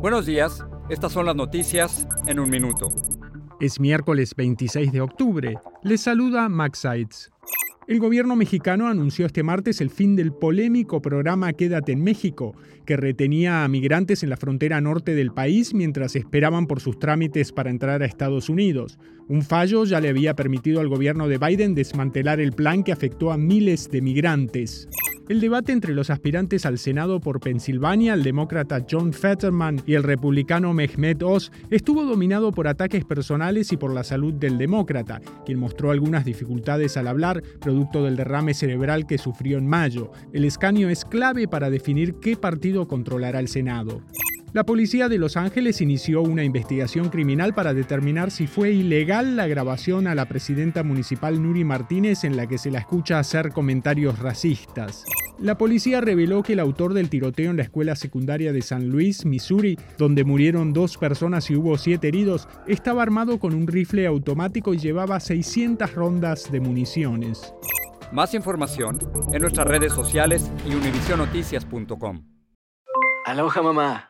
Buenos días, estas son las noticias en un minuto. Es miércoles 26 de octubre. Les saluda Max Sides. El gobierno mexicano anunció este martes el fin del polémico programa Quédate en México, que retenía a migrantes en la frontera norte del país mientras esperaban por sus trámites para entrar a Estados Unidos. Un fallo ya le había permitido al gobierno de Biden desmantelar el plan que afectó a miles de migrantes. El debate entre los aspirantes al Senado por Pensilvania, el demócrata John Fetterman y el republicano Mehmet Oz, estuvo dominado por ataques personales y por la salud del demócrata, quien mostró algunas dificultades al hablar, producto del derrame cerebral que sufrió en mayo. El escaño es clave para definir qué partido controlará el Senado. La policía de Los Ángeles inició una investigación criminal para determinar si fue ilegal la grabación a la presidenta municipal Nuri Martínez en la que se la escucha hacer comentarios racistas. La policía reveló que el autor del tiroteo en la escuela secundaria de San Luis, Missouri, donde murieron dos personas y hubo siete heridos, estaba armado con un rifle automático y llevaba 600 rondas de municiones. Más información en nuestras redes sociales y univisionoticias.com. Aloha mamá.